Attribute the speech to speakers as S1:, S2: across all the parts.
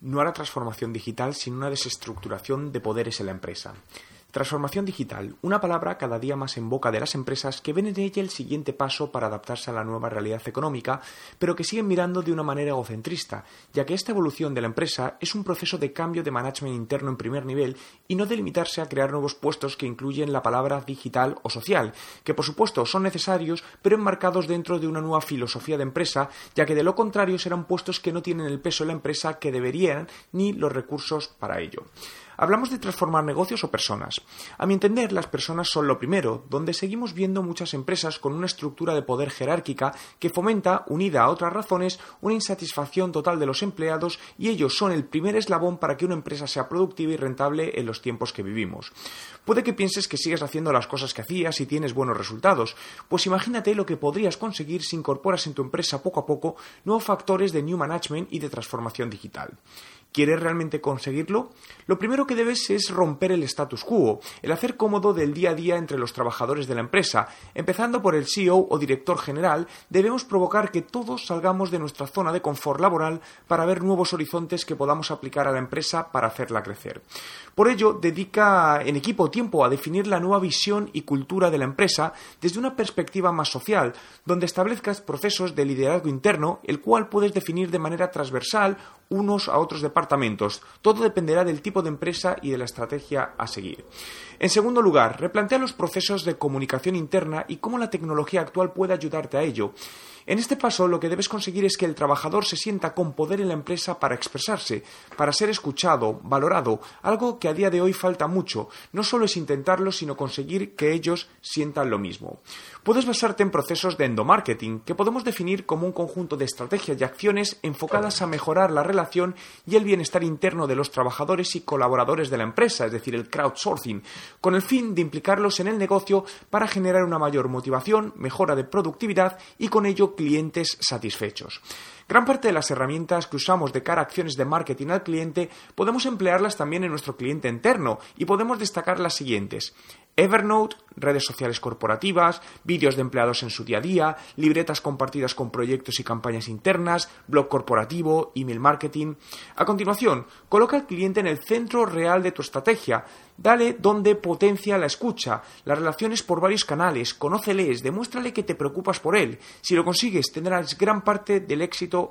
S1: No hará transformación digital sin una desestructuración de poderes en la empresa. Transformación digital, una palabra cada día más en boca de las empresas que ven en ella el siguiente paso para adaptarse a la nueva realidad económica, pero que siguen mirando de una manera egocentrista, ya que esta evolución de la empresa es un proceso de cambio de management interno en primer nivel y no de limitarse a crear nuevos puestos que incluyen la palabra digital o social, que por supuesto son necesarios, pero enmarcados dentro de una nueva filosofía de empresa, ya que de lo contrario serán puestos que no tienen el peso en la empresa que deberían ni los recursos para ello. Hablamos de transformar negocios o personas. A mi entender, las personas son lo primero, donde seguimos viendo muchas empresas con una estructura de poder jerárquica que fomenta, unida a otras razones, una insatisfacción total de los empleados y ellos son el primer eslabón para que una empresa sea productiva y rentable en los tiempos que vivimos. Puede que pienses que sigues haciendo las cosas que hacías y tienes buenos resultados, pues imagínate lo que podrías conseguir si incorporas en tu empresa poco a poco nuevos factores de new management y de transformación digital. ¿Quieres realmente conseguirlo? Lo primero que debes es romper el status quo, el hacer cómodo del día a día entre los trabajadores de la empresa. Empezando por el CEO o director general, debemos provocar que todos salgamos de nuestra zona de confort laboral para ver nuevos horizontes que podamos aplicar a la empresa para hacerla crecer. Por ello, dedica en equipo tiempo a definir la nueva visión y cultura de la empresa desde una perspectiva más social, donde establezcas procesos de liderazgo interno, el cual puedes definir de manera transversal unos a otros departamentos. Todo dependerá del tipo de empresa y de la estrategia a seguir. En segundo lugar, replantea los procesos de comunicación interna y cómo la tecnología actual puede ayudarte a ello. En este paso lo que debes conseguir es que el trabajador se sienta con poder en la empresa para expresarse, para ser escuchado, valorado, algo que a día de hoy falta mucho. No solo es intentarlo, sino conseguir que ellos sientan lo mismo. Puedes basarte en procesos de endomarketing, que podemos definir como un conjunto de estrategias y acciones enfocadas a mejorar la relación y el bienestar interno de los trabajadores y colaboradores de la empresa, es decir, el crowdsourcing, con el fin de implicarlos en el negocio para generar una mayor motivación, mejora de productividad y con ello clientes satisfechos. Gran parte de las herramientas que usamos de cara a acciones de marketing al cliente podemos emplearlas también en nuestro cliente interno y podemos destacar las siguientes. Evernote, redes sociales corporativas, vídeos de empleados en su día a día, libretas compartidas con proyectos y campañas internas, blog corporativo, email marketing. A continuación, coloca al cliente en el centro real de tu estrategia. Dale donde potencia la escucha, las relaciones por varios canales, conóceles, demuéstrale que te preocupas por él. Si lo consigues, tendrás gran parte del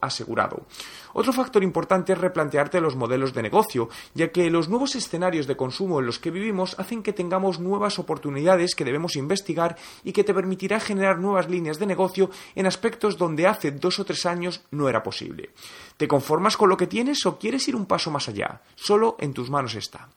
S1: asegurado. Otro factor importante es replantearte los modelos de negocio, ya que los nuevos escenarios de consumo en los que vivimos hacen que tengamos nuevas oportunidades que debemos investigar y que te permitirá generar nuevas líneas de negocio en aspectos donde hace dos o tres años no era posible. ¿Te conformas con lo que tienes o quieres ir un paso más allá? Solo en tus manos está.